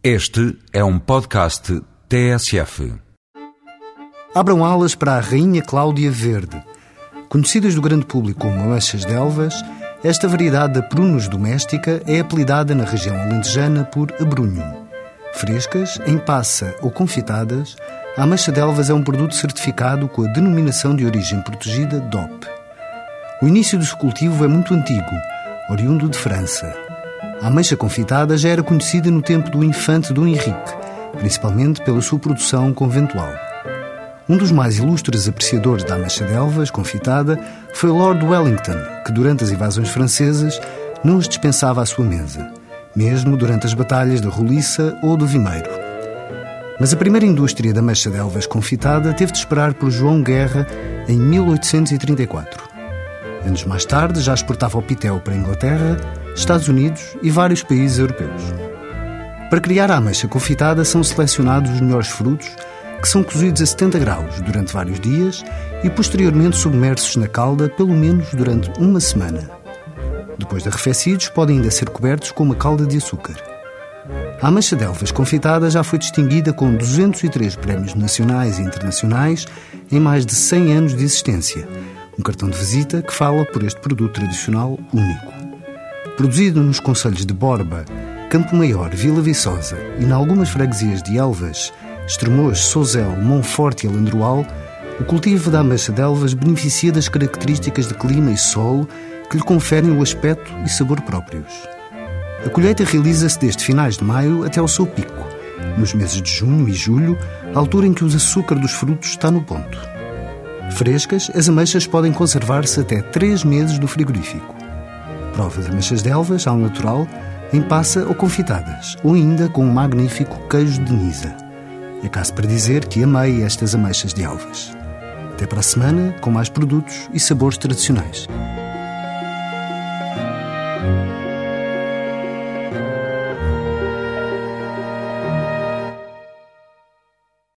Este é um podcast TSF. Abram alas para a Rainha Cláudia Verde. Conhecidas do grande público como ameixas de Elvas, esta variedade da prunus doméstica é apelidada na região alentejana por abrunhum. Frescas, em passa ou confitadas, a ameixa de Elvas é um produto certificado com a denominação de origem protegida DOP. O início do seu cultivo é muito antigo, oriundo de França. A ameixa confitada já era conhecida no tempo do infante Dom Henrique, principalmente pela sua produção conventual. Um dos mais ilustres apreciadores da ameixa de Elvas confitada foi Lord Wellington, que durante as invasões francesas não as dispensava à sua mesa, mesmo durante as batalhas da Roliça ou do Vimeiro. Mas a primeira indústria da ameixa de Elvas confitada teve de esperar por João Guerra em 1834. Anos mais tarde já exportava o pitel para a Inglaterra, Estados Unidos e vários países europeus. Para criar a ameixa confitada são selecionados os melhores frutos, que são cozidos a 70 graus durante vários dias e posteriormente submersos na calda pelo menos durante uma semana. Depois de arrefecidos, podem ainda ser cobertos com uma calda de açúcar. A ameixa de Elvas confitada já foi distinguida com 203 prémios nacionais e internacionais em mais de 100 anos de existência, um cartão de visita que fala por este produto tradicional único. Produzido nos concelhos de Borba, Campo Maior, Vila Viçosa e em algumas freguesias de Elvas, Estremoz, Sozel, Monforte e Alandroal, o cultivo da ameixa de Elvas beneficia das características de clima e solo que lhe conferem o aspecto e sabor próprios. A colheita realiza-se desde finais de maio até ao seu pico, nos meses de junho e julho, altura em que o açúcar dos frutos está no ponto. Frescas, as ameixas podem conservar-se até 3 meses no frigorífico. Prova de ameixas de Elvas ao natural, em passa ou confitadas, ou ainda com um magnífico queijo de Nisa. É caso para dizer que amei estas ameixas de Elvas. Até para a semana, com mais produtos e sabores tradicionais.